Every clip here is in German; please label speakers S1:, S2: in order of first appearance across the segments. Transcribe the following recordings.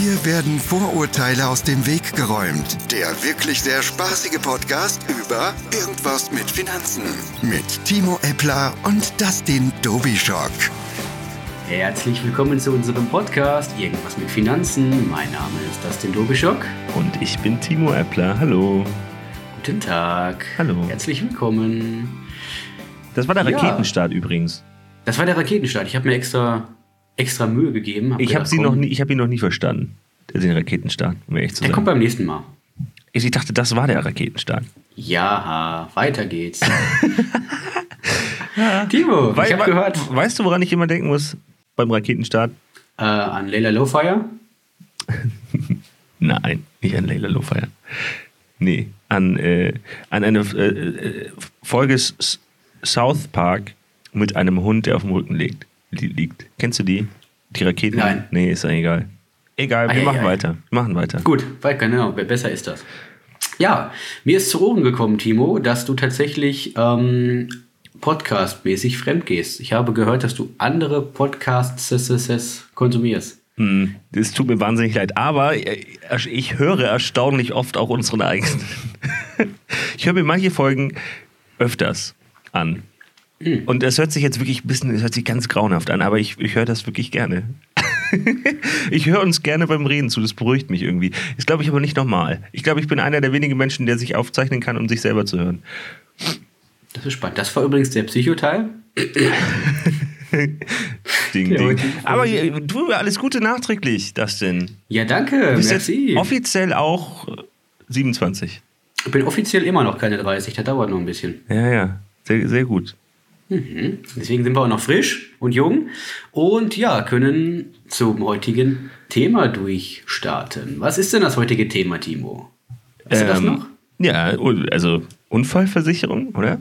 S1: Hier werden Vorurteile aus dem Weg geräumt. Der wirklich sehr spaßige Podcast über Irgendwas mit Finanzen. Mit Timo Eppler und Dustin Dobischock.
S2: Herzlich willkommen zu unserem Podcast Irgendwas mit Finanzen. Mein Name ist Dustin Dobischock.
S3: Und ich bin Timo Eppler. Hallo.
S2: Guten Tag.
S3: Hallo.
S2: Herzlich willkommen.
S3: Das war der
S2: Ja.
S3: Raketenstart übrigens.
S2: Das war der Raketenstart. Ich habe mir extra, extra Mühe gegeben.
S3: Ich habe nie, ich habe ihn noch nie verstanden. Den Raketenstart, um ehrlich zu
S2: Der kommt
S3: sein.
S2: beim nächsten Mal.
S3: Ich dachte, das war der Raketenstart.
S2: Ja, weiter geht's. Timo,
S3: Wei-
S2: ich habe gehört
S3: Weißt du, woran ich immer denken muss beim Raketenstart?
S2: äh, an Layla Lowfire.
S3: Nein, nicht an Layla Lowfire. Nee, an, äh, an eine äh, äh, Folge South Park mit einem Hund, der auf dem Rücken liegt. Li- liegt. Kennst du die? Die Raketen?
S2: Nein.
S3: Nee, ist ja egal. Egal, wir
S2: Ei,
S3: machen
S2: ei.
S3: weiter. Wir machen weiter.
S2: Gut, weil genau, besser ist das. Ja, mir ist zu Ohren gekommen, Timo, dass du tatsächlich ähm, podcastmäßig fremd gehst. Ich habe gehört, dass du andere Podcasts konsumierst.
S3: Hm, Das tut mir wahnsinnig leid, aber äh, ich höre erstaunlich oft auch unseren eigenen. Ich höre mir manche Folgen öfters an. Und es hört sich jetzt wirklich ein bisschen, es hört sich ganz grauenhaft an, aber ich, ich höre das wirklich gerne. ich höre uns gerne beim Reden zu, das beruhigt mich irgendwie. Ist, glaube ich, aber nicht normal. Ich glaube, ich bin einer der wenigen Menschen, der sich aufzeichnen kann, um sich selber zu hören.
S2: Das ist spannend. Das war übrigens der Psychoteil.
S3: Ding, ding. Aber äh, du, alles Gute nachträglich, Dustin.
S2: Ja, danke.
S3: Du bist
S2: Merci.
S3: jetzt offiziell auch äh, 27.
S2: Ich bin offiziell immer noch keine 30. Das dauert noch ein bisschen.
S3: Ja, ja, sehr, sehr gut.
S2: Deswegen sind wir auch noch frisch und jung und ja, können zum heutigen Thema durchstarten. Was ist denn das heutige Thema, Timo? Weißt du das
S3: Ähm,
S2: noch?
S3: Ja, also Unfallversicherung, oder?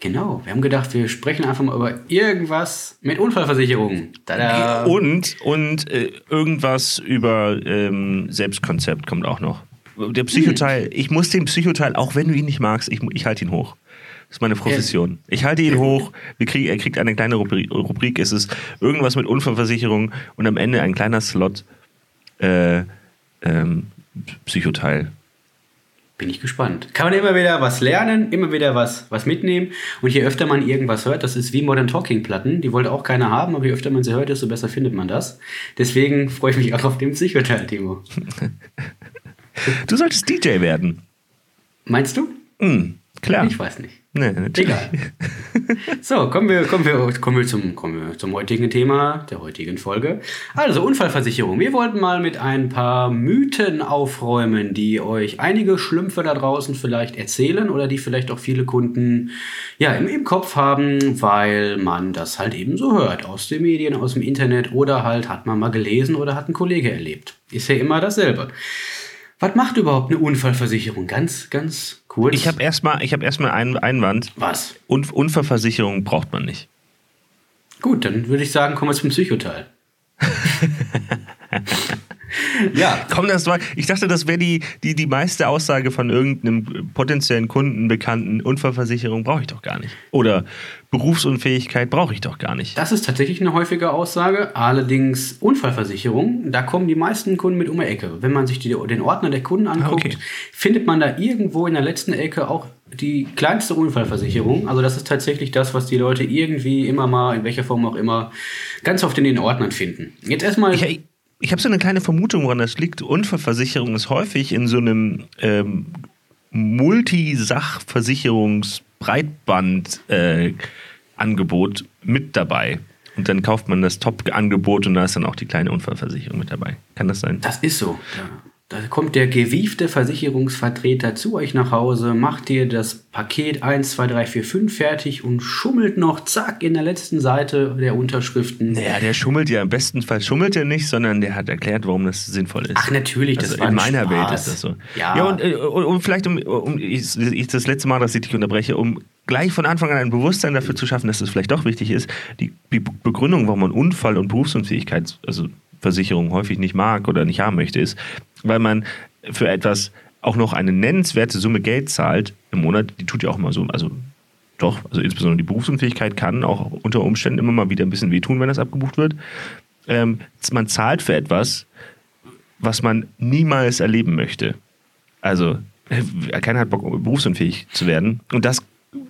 S2: Genau, wir haben gedacht, wir sprechen einfach mal über irgendwas mit Unfallversicherung. Tada!
S3: Und, und äh, irgendwas über ähm, Selbstkonzept kommt auch noch. Der Psychoteil, ich muss den Psychoteil, auch wenn du ihn nicht magst, ich, ich halte ihn hoch. Das ist meine Profession. Ich halte ihn hoch. Wir kriegen, er kriegt eine kleine Rubrik, Rubrik. Es ist irgendwas mit Unfallversicherung und am Ende ein kleiner Slot äh, ähm, Psychoteil.
S2: Bin ich gespannt. Kann man immer wieder was lernen, immer wieder was, was mitnehmen. Und je öfter man irgendwas hört, das ist wie Modern Talking Platten, die wollte auch keiner haben, aber je öfter man sie hört, desto besser findet man das. Deswegen freue ich mich auch auf den Psychoteil, Timo.
S3: Du solltest DJ werden.
S2: Meinst du?
S3: Hm, klar.
S2: Ich weiß nicht.
S3: Nee, natürlich.
S2: Egal. So, kommen wir, kommen, wir, kommen, wir zum, kommen wir zum heutigen Thema der heutigen Folge. Also, Unfallversicherung. Wir wollten mal mit ein paar Mythen aufräumen, die euch einige Schlümpfe da draußen vielleicht erzählen oder die vielleicht auch viele Kunden ja, im, im Kopf haben, weil man das halt eben so hört. Aus den Medien, aus dem Internet oder halt hat man mal gelesen oder hat ein Kollege erlebt. Ist ja immer dasselbe. Was macht überhaupt eine Unfallversicherung? Ganz, ganz kurz.
S3: Ich habe erstmal ich hab erstmal einen Einwand.
S2: Was?
S3: Un Unfallversicherung braucht man nicht.
S2: Gut, dann würde ich sagen, kommen wir zum Psychoteil. ja,
S3: Komm, das war, ich dachte, das wäre die, die, die meiste Aussage von irgendeinem potenziellen Kunden, Bekannten. Unfallversicherung brauche ich doch gar nicht. Oder Berufsunfähigkeit brauche ich doch gar nicht.
S2: das ist tatsächlich eine häufige Aussage. Allerdings Unfallversicherung, da kommen die meisten Kunden mit um die Ecke. Wenn man sich die, den Ordner der Kunden anguckt,
S3: okay.
S2: findet man da irgendwo in der letzten Ecke auch die kleinste Unfallversicherung. Also das ist tatsächlich das, was die Leute irgendwie immer mal, in welcher Form auch immer, ganz oft in den Ordnern finden. Jetzt erstmal...
S3: Ich, ich habe so eine kleine Vermutung, woran das liegt. Unfallversicherung ist häufig in so einem ähm, Multisach-Versicherungsbreitband-Angebot mit dabei. Und dann kauft man das Top-Angebot und da ist dann auch die kleine Unfallversicherung mit dabei. Kann das sein?
S2: Das ist so. Da, da kommt der gewiefte Versicherungsvertreter zu euch nach Hause, macht dir das Paket 1, 2, 3, 4, 5 fertig und schummelt noch, zack, in der letzten Seite der Unterschriften.
S3: Ja, der schummelt ja im besten Fall schummelt er nicht, sondern der hat erklärt, warum das sinnvoll ist.
S2: Ach, natürlich, das
S3: also
S2: war
S3: in
S2: ein
S3: meiner
S2: Spaß.
S3: Welt ist das so.
S2: Ja.
S3: ja und, äh, und, und vielleicht um, um ich, ich, das letzte Mal, dass ich dich unterbreche, um gleich von Anfang an ein Bewusstsein dafür zu schaffen, dass es vielleicht doch wichtig ist, die, die Begründung, warum man Unfall und Berufsunfähigkeit, also Versicherung häufig nicht mag oder nicht haben möchte, ist, weil man für etwas auch noch eine nennenswerte Summe Geld zahlt im Monat, die tut ja auch mal so, also doch, also insbesondere die Berufsunfähigkeit kann auch unter Umständen immer mal wieder ein bisschen wehtun, wenn das abgebucht wird. Ähm, man zahlt für etwas, was man niemals erleben möchte. Also, äh, keiner hat Bock, berufsunfähig zu werden. Und das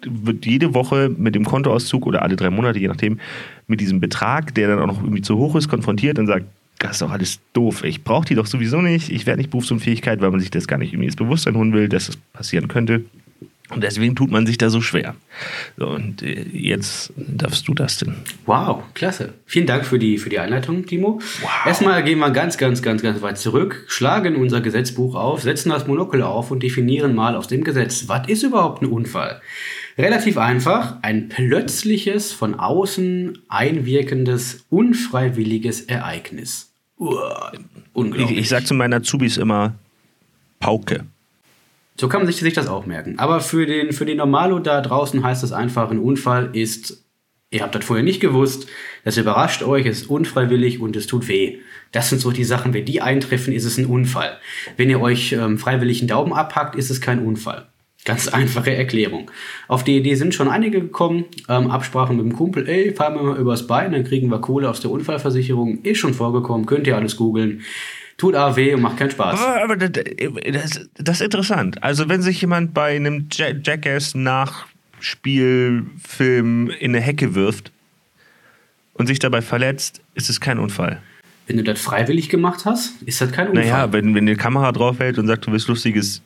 S3: wird jede Woche mit dem Kontoauszug oder alle drei Monate, je nachdem, mit diesem Betrag, der dann auch noch irgendwie zu hoch ist, konfrontiert und sagt, das ist doch alles doof. Ich brauche die doch sowieso nicht. Ich werde nicht Berufsunfähigkeit, weil man sich das gar nicht irgendwie ins Bewusstsein holen will, dass das passieren könnte. Und deswegen tut man sich da so schwer. So, und äh, jetzt darfst du das denn.
S2: Wow, klasse. Vielen Dank für die, für die Einleitung, Timo. Wow. Erstmal gehen wir ganz, ganz, ganz, ganz weit zurück, schlagen unser Gesetzbuch auf, setzen das Monokel auf und definieren mal aus dem Gesetz, was ist überhaupt ein Unfall? Relativ einfach, ein plötzliches, von außen einwirkendes, unfreiwilliges Ereignis.
S3: Uah, unglaublich. Ich, ich sage zu meinen Azubis immer Pauke.
S2: So kann man sich, sich das auch merken. Aber für den, für den Normalo da draußen heißt es einfach, ein Unfall ist, ihr habt das vorher nicht gewusst, das überrascht euch, es ist unfreiwillig und es tut weh. Das sind so die Sachen, wenn die eintreffen, ist es ein Unfall. Wenn ihr euch ähm, freiwillig einen Daumen abhackt, ist es kein Unfall. Ganz einfache Erklärung. Auf die Idee sind schon einige gekommen. Ähm, Absprachen mit dem Kumpel, ey, fahren wir mal übers Bein, dann kriegen wir Kohle aus der Unfallversicherung. Ist schon vorgekommen, könnt ihr alles googeln tut aber weh und macht keinen Spaß.
S3: Aber, aber das, das, ist interessant. Also wenn sich jemand bei einem Jackass Nachspielfilm in eine Hecke wirft und sich dabei verletzt, ist es kein Unfall.
S2: Wenn du das freiwillig gemacht hast, ist das kein Unfall.
S3: Naja, wenn, wenn die Kamera draufhält und sagt, du willst lustiges,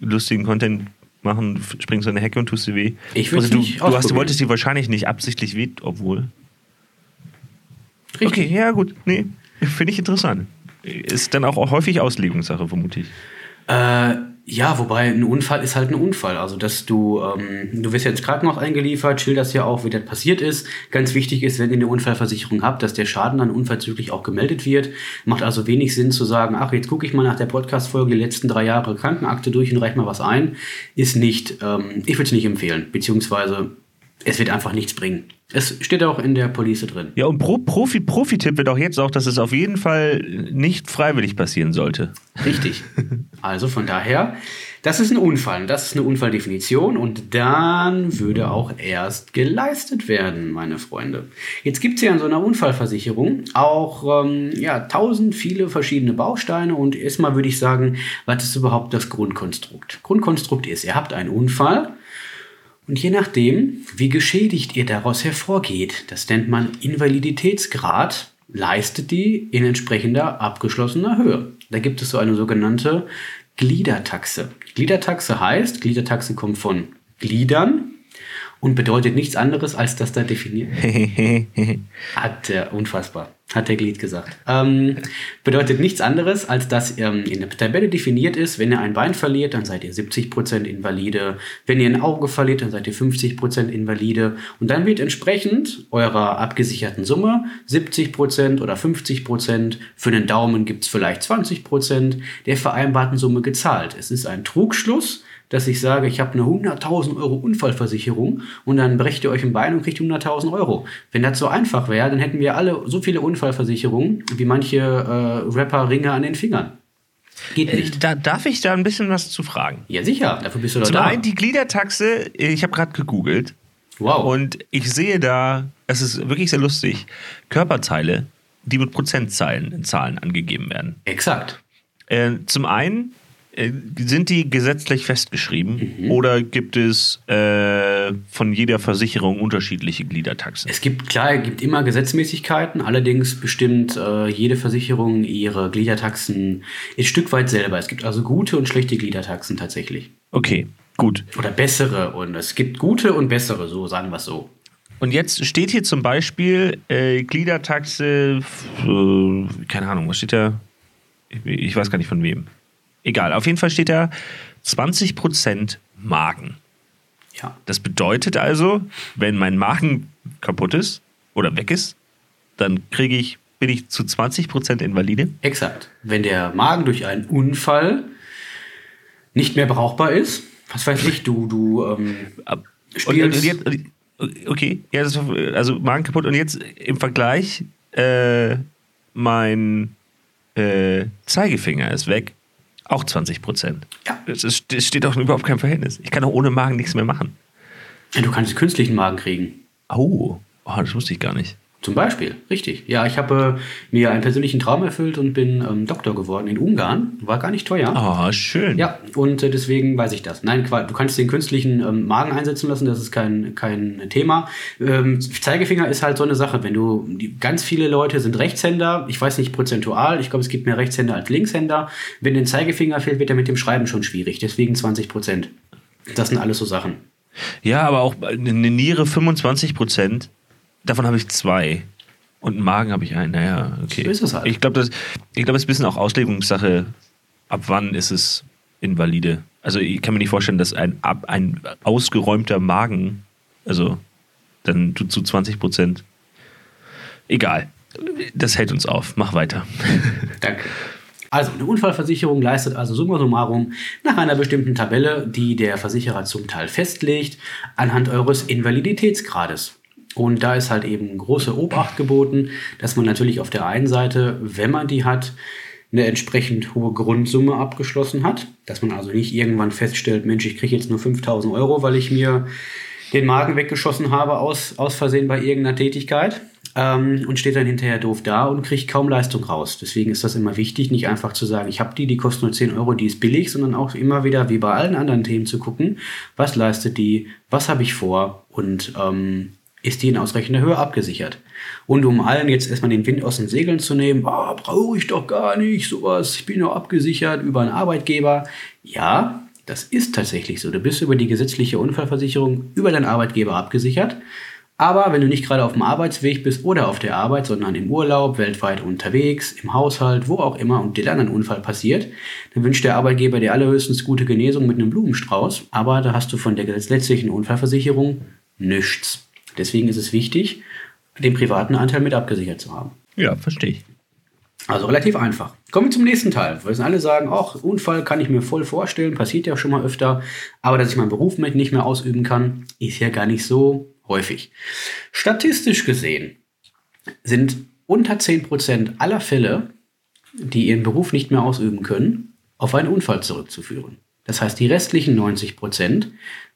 S3: lustigen Content machen, springst du in eine Hecke und tust dir weh.
S2: Ich würde
S3: also, du, nicht du, hast, du wolltest dir wahrscheinlich nicht absichtlich weh, obwohl. Richtig. Okay, ja gut. Nee, finde ich interessant. Ist dann auch häufig Auslegungssache, vermute ich.
S2: Äh, ja, wobei ein Unfall ist halt ein Unfall. Also, dass du, ähm, du wirst ja ins Krankenhaus eingeliefert, schilderst ja auch, wie das passiert ist. Ganz wichtig ist, wenn ihr eine Unfallversicherung habt, dass der Schaden dann unverzüglich auch gemeldet wird. Macht also wenig Sinn zu sagen, ach, jetzt gucke ich mal nach der Podcast-Folge die letzten drei Jahre Krankenakte durch und reiche mal was ein. Ist nicht, ähm, ich würde es nicht empfehlen. Beziehungsweise, es wird einfach nichts bringen. Es steht auch in der Police drin.
S3: Ja, und Pro Profi, Profi-Tipp wird auch jetzt auch, dass es auf jeden Fall nicht freiwillig passieren sollte.
S2: Richtig. Also von daher, das ist ein Unfall. Das ist eine Unfalldefinition und dann würde auch erst geleistet werden, meine Freunde. Jetzt gibt es ja in so einer Unfallversicherung auch ähm, ja, tausend viele verschiedene Bausteine und erstmal würde ich sagen, was ist überhaupt das Grundkonstrukt? Grundkonstrukt ist, ihr habt einen Unfall und je nachdem, wie geschädigt ihr daraus hervorgeht, das nennt man Invaliditätsgrad, leistet die in entsprechender abgeschlossener Höhe. Da gibt es so eine sogenannte Gliedertaxe. Gliedertaxe heißt, Gliedertaxe kommt von Gliedern und bedeutet nichts anderes, als dass da definiert. Hat der unfassbar hat der Glied gesagt. Ähm, bedeutet nichts anderes, als dass ähm, in der Tabelle definiert ist, wenn ihr ein Bein verliert, dann seid ihr 70% Invalide. Wenn ihr ein Auge verliert, dann seid ihr 50% Invalide. Und dann wird entsprechend eurer abgesicherten Summe 70% oder 50%, für den Daumen gibt es vielleicht 20% der vereinbarten Summe gezahlt. Es ist ein Trugschluss, dass ich sage, ich habe eine 100.000 Euro Unfallversicherung und dann brecht ihr euch ein Bein und kriegt 100.000 Euro. Wenn das so einfach wäre, dann hätten wir alle so viele Unfallversicherungen wie manche äh, Rapper Ringe an den Fingern.
S3: Geht äh, nicht. Da, darf ich da ein bisschen was zu fragen?
S2: Ja, sicher. Dafür bist du doch
S3: Zum da. einen die Gliedertaxe, ich habe gerade gegoogelt. Wow. Und ich sehe da, es ist wirklich sehr lustig, Körperteile, die mit Prozentzahlen in Zahlen angegeben werden.
S2: Exakt.
S3: Äh, zum einen sind die gesetzlich festgeschrieben mhm. oder gibt es äh, von jeder Versicherung unterschiedliche Gliedertaxen?
S2: Es gibt, klar, es gibt immer Gesetzmäßigkeiten, allerdings bestimmt äh, jede Versicherung ihre Gliedertaxen ein Stück weit selber. Es gibt also gute und schlechte Gliedertaxen tatsächlich.
S3: Okay, gut.
S2: Oder bessere und es gibt gute und bessere, so sagen wir es so.
S3: Und jetzt steht hier zum Beispiel äh, Gliedertaxe, äh, keine Ahnung, was steht da? Ich, ich weiß gar nicht von wem. Egal, auf jeden Fall steht da 20% Magen. Ja. Das bedeutet also, wenn mein Magen kaputt ist oder weg ist, dann kriege ich, bin ich zu 20% Invalide.
S2: Exakt. Wenn der Magen durch einen Unfall nicht mehr brauchbar ist, was weiß ich, du, du ähm,
S3: spielst. Und, und jetzt, okay, ja, also Magen kaputt und jetzt im Vergleich, äh, mein äh, Zeigefinger ist weg auch 20 Prozent. Ja. Es, ist, es steht auch überhaupt kein Verhältnis. Ich kann auch ohne Magen nichts mehr machen.
S2: Ja, du kannst künstlichen Magen kriegen.
S3: Oh, oh das wusste ich gar nicht.
S2: Zum Beispiel, richtig. Ja, ich habe äh, mir einen persönlichen Traum erfüllt und bin ähm, Doktor geworden in Ungarn. War gar nicht teuer.
S3: Ah, schön.
S2: Ja, und äh, deswegen weiß ich das. Nein, du kannst den künstlichen ähm, Magen einsetzen lassen, das ist kein, kein Thema. Ähm, Zeigefinger ist halt so eine Sache. Wenn du, die, ganz viele Leute sind Rechtshänder, ich weiß nicht prozentual, ich glaube, es gibt mehr Rechtshänder als Linkshänder. Wenn den Zeigefinger fehlt, wird er mit dem Schreiben schon schwierig. Deswegen 20 Prozent. Das sind alles so Sachen.
S3: Ja, aber auch eine Niere 25 Prozent Davon habe ich zwei. Und einen Magen habe ich einen. Naja, okay.
S2: So ist es halt.
S3: Ich glaube, das, ich glaube, es ist ein bisschen auch Auslegungssache. Ab wann ist es invalide? Also, ich kann mir nicht vorstellen, dass ein, ein ausgeräumter Magen, also dann zu 20 Prozent. Egal. Das hält uns auf. Mach weiter.
S2: Danke. Also, eine Unfallversicherung leistet also summa summarum nach einer bestimmten Tabelle, die der Versicherer zum Teil festlegt, anhand eures Invaliditätsgrades. Und da ist halt eben große Obacht geboten, dass man natürlich auf der einen Seite, wenn man die hat, eine entsprechend hohe Grundsumme abgeschlossen hat. Dass man also nicht irgendwann feststellt, Mensch, ich kriege jetzt nur 5000 Euro, weil ich mir den Magen weggeschossen habe aus, aus Versehen bei irgendeiner Tätigkeit. Ähm, und steht dann hinterher doof da und kriegt kaum Leistung raus. Deswegen ist das immer wichtig, nicht einfach zu sagen, ich habe die, die kostet nur 10 Euro, die ist billig, sondern auch immer wieder, wie bei allen anderen Themen, zu gucken, was leistet die, was habe ich vor und ähm, ist die in ausreichender Höhe abgesichert. Und um allen jetzt erstmal den Wind aus den Segeln zu nehmen, oh, brauche ich doch gar nicht sowas, ich bin nur abgesichert über einen Arbeitgeber. Ja, das ist tatsächlich so. Du bist über die gesetzliche Unfallversicherung über deinen Arbeitgeber abgesichert. Aber wenn du nicht gerade auf dem Arbeitsweg bist oder auf der Arbeit, sondern im Urlaub, weltweit unterwegs, im Haushalt, wo auch immer und dir dann ein Unfall passiert, dann wünscht der Arbeitgeber dir allerhöchstens gute Genesung mit einem Blumenstrauß. Aber da hast du von der gesetzlichen Unfallversicherung nichts. Deswegen ist es wichtig, den privaten Anteil mit abgesichert zu haben.
S3: Ja, verstehe ich.
S2: Also relativ einfach. Kommen wir zum nächsten Teil. Wir alle sagen, ach, Unfall kann ich mir voll vorstellen, passiert ja schon mal öfter, aber dass ich meinen Beruf mit nicht mehr ausüben kann, ist ja gar nicht so häufig. Statistisch gesehen sind unter 10% aller Fälle, die ihren Beruf nicht mehr ausüben können, auf einen Unfall zurückzuführen. Das heißt, die restlichen 90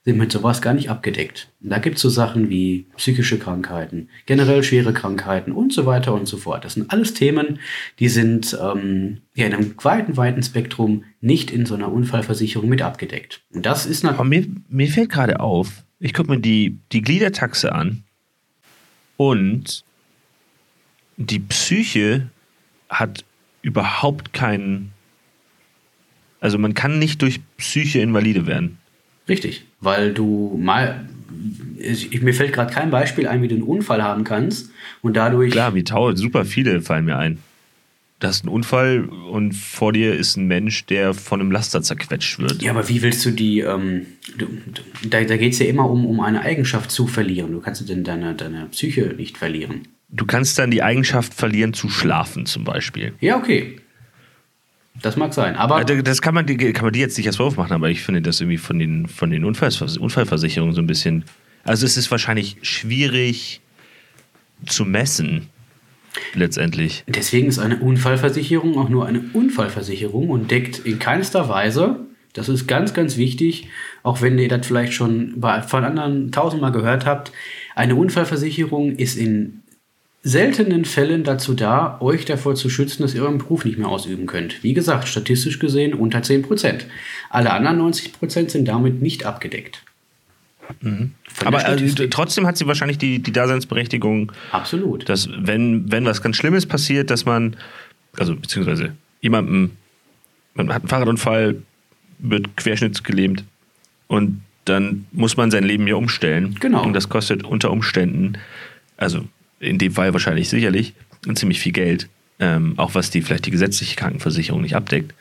S2: sind mit sowas gar nicht abgedeckt. Und da gibt es so Sachen wie psychische Krankheiten, generell schwere Krankheiten und so weiter und so fort. Das sind alles Themen, die sind ähm, ja, in einem weiten, weiten Spektrum nicht in so einer Unfallversicherung mit abgedeckt. Und das ist
S3: natürlich. Mir, mir fällt gerade auf, ich gucke mir die, die Gliedertaxe an und die Psyche hat überhaupt keinen. Also man kann nicht durch Psyche invalide werden.
S2: Richtig, weil du mal, ich, mir fällt gerade kein Beispiel ein, wie du einen Unfall haben kannst und dadurch.
S3: Klar, wie tausend, super viele fallen mir ein. Du hast einen Unfall und vor dir ist ein Mensch, der von einem Laster zerquetscht wird.
S2: Ja, aber wie willst du die, ähm, du, da, da geht es ja immer um, um eine Eigenschaft zu verlieren. Du kannst denn deine, deine Psyche nicht verlieren.
S3: Du kannst dann die Eigenschaft verlieren zu schlafen zum Beispiel.
S2: Ja, okay. Das mag sein, aber.
S3: Das kann man, kann man die jetzt nicht als Vorwurf machen, aber ich finde das irgendwie von den, von den Unfallvers Unfallversicherungen so ein bisschen. Also es ist wahrscheinlich schwierig zu messen, letztendlich.
S2: Deswegen ist eine Unfallversicherung auch nur eine Unfallversicherung und deckt in keinster Weise, das ist ganz, ganz wichtig, auch wenn ihr das vielleicht schon von anderen tausendmal gehört habt, eine Unfallversicherung ist in seltenen Fällen dazu da, euch davor zu schützen, dass ihr euren Beruf nicht mehr ausüben könnt. Wie gesagt, statistisch gesehen unter 10%. Alle anderen 90% sind damit nicht abgedeckt.
S3: Mhm. Aber äh, trotzdem hat sie wahrscheinlich die, die Daseinsberechtigung.
S2: Absolut.
S3: Dass, wenn, wenn was ganz Schlimmes passiert, dass man, also beziehungsweise jemandem, man hat einen Fahrradunfall, wird querschnittsgelähmt und dann muss man sein Leben ja umstellen.
S2: Genau.
S3: Und das kostet unter Umständen, also in dem Fall wahrscheinlich sicherlich, ziemlich viel Geld, ähm, auch was die vielleicht die gesetzliche Krankenversicherung nicht abdeckt.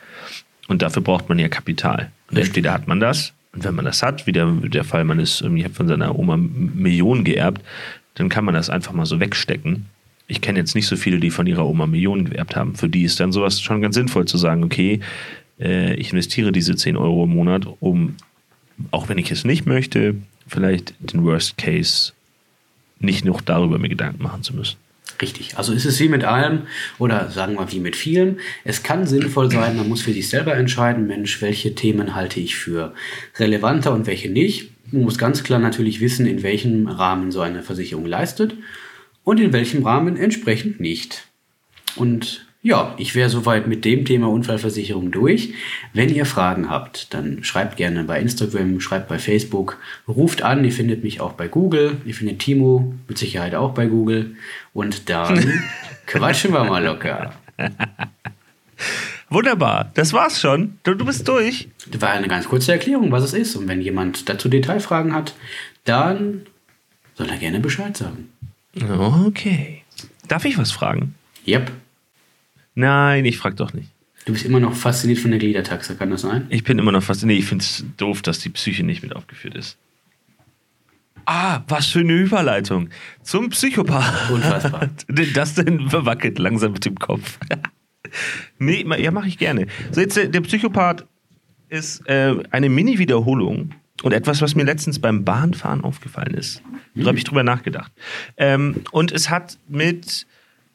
S3: Und dafür braucht man ja Kapital. Und entweder hat man das, und wenn man das hat, wie der, der Fall, man ist irgendwie von seiner Oma Millionen geerbt, dann kann man das einfach mal so wegstecken. Ich kenne jetzt nicht so viele, die von ihrer Oma Millionen geerbt haben. Für die ist dann sowas schon ganz sinnvoll zu sagen, okay, äh, ich investiere diese 10 Euro im Monat, um, auch wenn ich es nicht möchte, vielleicht den Worst Case nicht noch darüber mir Gedanken machen zu müssen.
S2: Richtig. Also ist es wie mit allem oder sagen wir wie mit vielem. Es kann sinnvoll sein, man muss für sich selber entscheiden, Mensch, welche Themen halte ich für relevanter und welche nicht. Man muss ganz klar natürlich wissen, in welchem Rahmen so eine Versicherung leistet. und in welchem Rahmen entsprechend nicht. Und ja, ich wäre soweit mit dem Thema Unfallversicherung durch. Wenn ihr Fragen habt, dann schreibt gerne bei Instagram, schreibt bei Facebook, ruft an, ihr findet mich auch bei Google, ihr findet Timo mit Sicherheit auch bei Google und dann quatschen wir mal locker.
S3: Wunderbar, das war's schon. Du, du bist durch.
S2: Das war eine ganz kurze Erklärung, was es ist. Und wenn jemand dazu Detailfragen hat, dann soll er gerne Bescheid sagen.
S3: Okay. Darf ich was fragen?
S2: Yep.
S3: Nein, ich frag doch nicht.
S2: Du bist immer noch fasziniert von der Gliedertaxe, kann das sein?
S3: Ich bin immer noch fasziniert. Ich finde es doof, dass die Psyche nicht mit aufgeführt ist. Ah, was für eine Überleitung. Zum Psychopath.
S2: Unfassbar.
S3: Das denn verwackelt langsam mit dem Kopf. nee, ja, mache ich gerne. So, jetzt, äh, der Psychopath ist äh, eine Mini-Wiederholung und etwas, was mir letztens beim Bahnfahren aufgefallen ist. Da habe ich drüber nachgedacht. Ähm, und es hat mit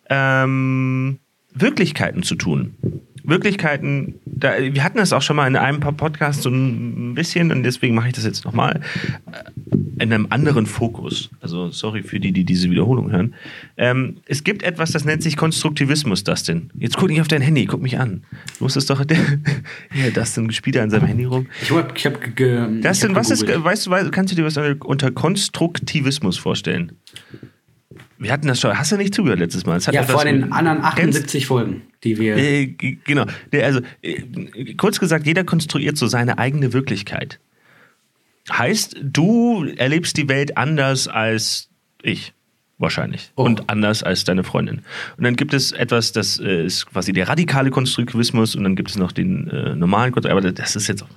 S3: ähm, Wirklichkeiten zu tun. Wirklichkeiten, da, wir hatten das auch schon mal in einem paar Podcasts so ein bisschen und deswegen mache ich das jetzt nochmal äh, in einem anderen Fokus. Also sorry für die, die diese Wiederholung hören. Ähm, es gibt etwas, das nennt sich Konstruktivismus, Dustin. Jetzt guck nicht auf dein Handy, guck mich an. Du musstest doch... ja, Dustin spielt da an seinem Handy rum.
S2: Ich habe ich hab, ge- ich
S3: Dustin,
S2: hab
S3: was ist, weißt du, weißt- kannst du dir was unter Konstruktivismus vorstellen? Wir hatten das schon, hast du nicht zugehört letztes Mal?
S2: Ja, vor den anderen
S3: Kennst-
S2: 78 Folgen, die wir.
S3: Äh, genau. Also, äh, kurz gesagt, jeder konstruiert so seine eigene Wirklichkeit. Heißt, du erlebst die Welt anders als ich. Wahrscheinlich.
S2: Oh.
S3: Und anders als deine Freundin. Und dann gibt es etwas, das äh, ist quasi der radikale Konstruktivismus und dann gibt es noch den äh, normalen Konstruktivismus. Aber das ist jetzt auch,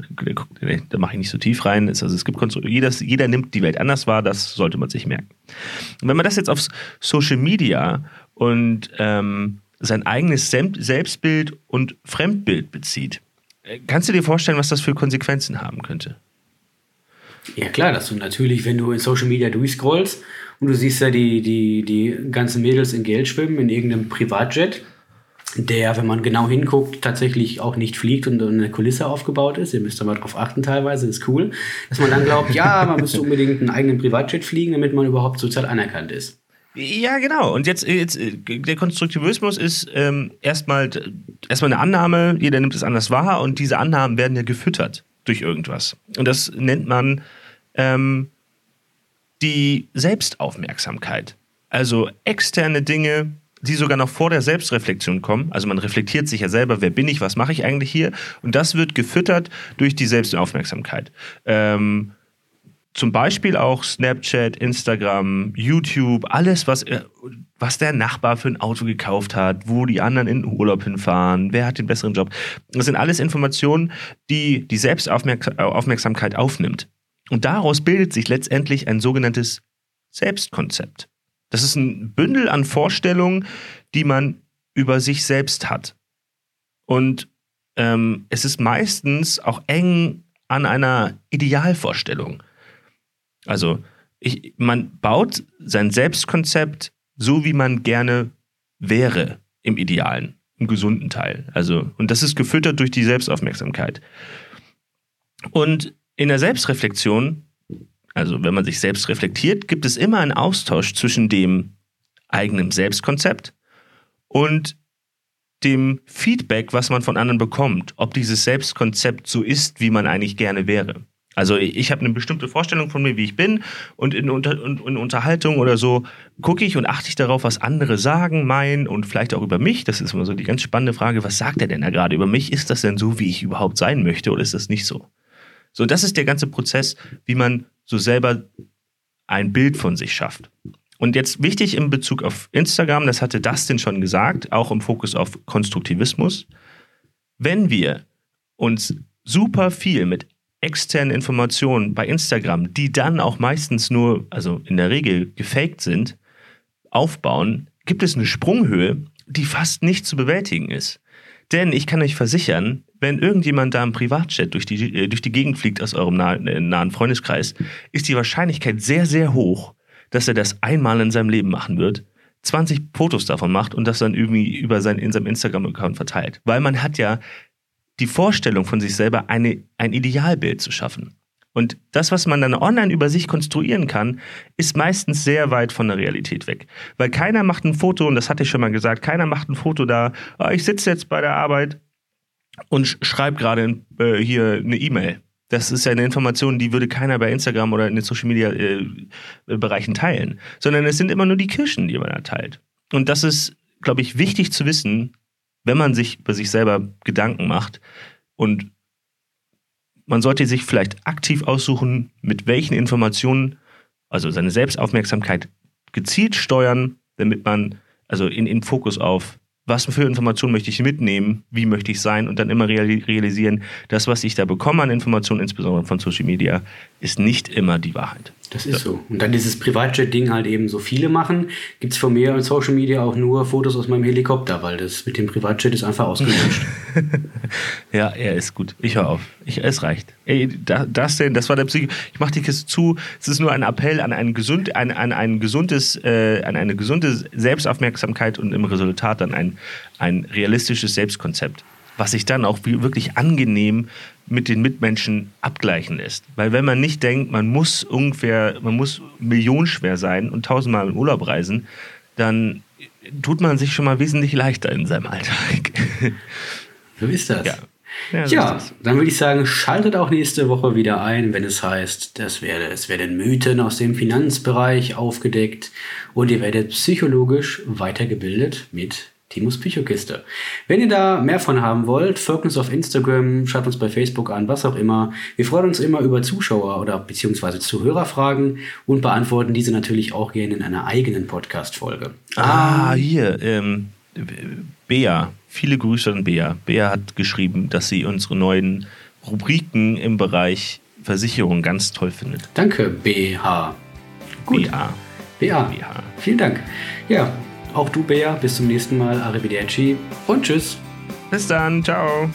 S3: nee, da mache ich nicht so tief rein. Es- Also es gibt Konstru jeder, jeder nimmt die Welt anders wahr, das sollte man sich merken. Und wenn man das jetzt auf Social Media und ähm, sein eigenes Sem- Selbstbild und Fremdbild bezieht, äh, kannst du dir vorstellen, was das für Konsequenzen haben könnte?
S2: Ja klar, dass du natürlich, wenn du in Social Media durchscrollst und du siehst ja die, die, die ganzen Mädels in Geld schwimmen in irgendeinem Privatjet, der, wenn man genau hinguckt, tatsächlich auch nicht fliegt und eine Kulisse aufgebaut ist. Ihr müsst da mal drauf achten teilweise, ist cool. Dass man dann glaubt, ja, man müsste unbedingt einen eigenen Privatjet fliegen, damit man überhaupt sozial anerkannt ist.
S3: Ja, genau. Und jetzt, jetzt der Konstruktivismus ist ähm, erstmal erstmal eine Annahme, jeder nimmt es anders wahr und diese Annahmen werden ja gefüttert durch irgendwas. Und das nennt man ähm, die Selbstaufmerksamkeit. Also externe Dinge, die sogar noch vor der Selbstreflexion kommen. Also man reflektiert sich ja selber, wer bin ich, was mache ich eigentlich hier? Und das wird gefüttert durch die Selbstaufmerksamkeit. Ähm, zum Beispiel auch Snapchat, Instagram, YouTube, alles, was, äh, was der Nachbar für ein Auto gekauft hat, wo die anderen in den Urlaub hinfahren, wer hat den besseren Job. Das sind alles Informationen, die die Selbstaufmerksamkeit aufnimmt. Und daraus bildet sich letztendlich ein sogenanntes Selbstkonzept. Das ist ein Bündel an Vorstellungen, die man über sich selbst hat. Und ähm, es ist meistens auch eng an einer Idealvorstellung. Also ich, man baut sein Selbstkonzept so, wie man gerne wäre im Idealen, im gesunden Teil. Also, und das ist gefüttert durch die Selbstaufmerksamkeit. Und in der Selbstreflexion, also wenn man sich selbst reflektiert, gibt es immer einen Austausch zwischen dem eigenen Selbstkonzept und dem Feedback, was man von anderen bekommt, ob dieses Selbstkonzept so ist, wie man eigentlich gerne wäre. Also ich habe eine bestimmte Vorstellung von mir, wie ich bin, und in, Unter und in Unterhaltung oder so gucke ich und achte ich darauf, was andere sagen, meinen und vielleicht auch über mich. Das ist immer so die ganz spannende Frage, was sagt er denn da gerade über mich? Ist das denn so, wie ich überhaupt sein möchte, oder ist das nicht so? So, das ist der ganze Prozess, wie man so selber ein Bild von sich schafft. Und jetzt wichtig in Bezug auf Instagram, das hatte Dustin schon gesagt, auch im Fokus auf Konstruktivismus. Wenn wir uns super viel mit externen Informationen bei Instagram, die dann auch meistens nur, also in der Regel gefaked sind, aufbauen, gibt es eine Sprunghöhe, die fast nicht zu bewältigen ist. Denn ich kann euch versichern, wenn irgendjemand da im Privatchat durch die, äh, durch die Gegend fliegt aus eurem nah, äh, nahen Freundeskreis, ist die Wahrscheinlichkeit sehr, sehr hoch, dass er das einmal in seinem Leben machen wird, 20 Fotos davon macht und das dann irgendwie über sein, in seinem Instagram-Account verteilt. Weil man hat ja die Vorstellung von sich selber, eine, ein Idealbild zu schaffen. Und das, was man dann online über sich konstruieren kann, ist meistens sehr weit von der Realität weg. Weil keiner macht ein Foto, und das hatte ich schon mal gesagt, keiner macht ein Foto da, oh, ich sitze jetzt bei der Arbeit und schreibe gerade äh, hier eine E-Mail. Das ist ja eine Information, die würde keiner bei Instagram oder in den Social Media äh, Bereichen teilen, sondern es sind immer nur die Kirschen, die man da teilt. Und das ist, glaube ich, wichtig zu wissen, wenn man sich über sich selber Gedanken macht und man sollte sich vielleicht aktiv aussuchen, mit welchen Informationen, also seine Selbstaufmerksamkeit gezielt steuern, damit man also in, in Fokus auf was für Informationen möchte ich mitnehmen, wie möchte ich sein und dann immer realisieren, das, was ich da bekomme an Informationen, insbesondere von Social Media, ist nicht immer die Wahrheit.
S2: Das ist so. Und dann dieses Privatjet-Ding halt eben so viele machen, gibt es von mir in Social Media auch nur Fotos aus meinem Helikopter, weil das mit dem Privatjet ist einfach ausgelöscht.
S3: ja, er ist gut. Ich höre auf. Ich, es reicht. Ey, das denn, das war der Psycho. Ich mache die Kiste zu. Es ist nur ein Appell an ein, gesund, an, an ein gesundes, äh, an eine gesunde Selbstaufmerksamkeit und im Resultat dann ein, ein realistisches Selbstkonzept was sich dann auch wirklich angenehm mit den Mitmenschen abgleichen lässt. Weil wenn man nicht denkt, man muss ungefähr, man muss millionenschwer sein und tausendmal in Urlaub reisen, dann tut man sich schon mal wesentlich leichter in seinem Alltag.
S2: So ist das. Ja. Ja, so ja das. dann würde ich sagen, schaltet auch nächste Woche wieder ein, wenn es heißt, das werde, es werden Mythen aus dem Finanzbereich aufgedeckt und ihr werdet psychologisch weitergebildet mit Timos Psychokiste. Wenn ihr da mehr von haben wollt, folgt uns auf Instagram, schaut uns bei Facebook an, was auch immer. Wir freuen uns immer über Zuschauer oder beziehungsweise Zuhörerfragen und beantworten diese natürlich auch gerne in einer eigenen Podcast-Folge.
S3: Ah, hier, ähm, Bea. Viele Grüße an Bea. Bea hat geschrieben, dass sie unsere neuen Rubriken im Bereich Versicherung ganz toll findet.
S2: Danke, BH.
S3: Gut. BA.
S2: BA. BA. Vielen Dank. Ja, auch du, Bea. Bis zum nächsten Mal. Arrivederci und tschüss.
S3: Bis dann. Ciao.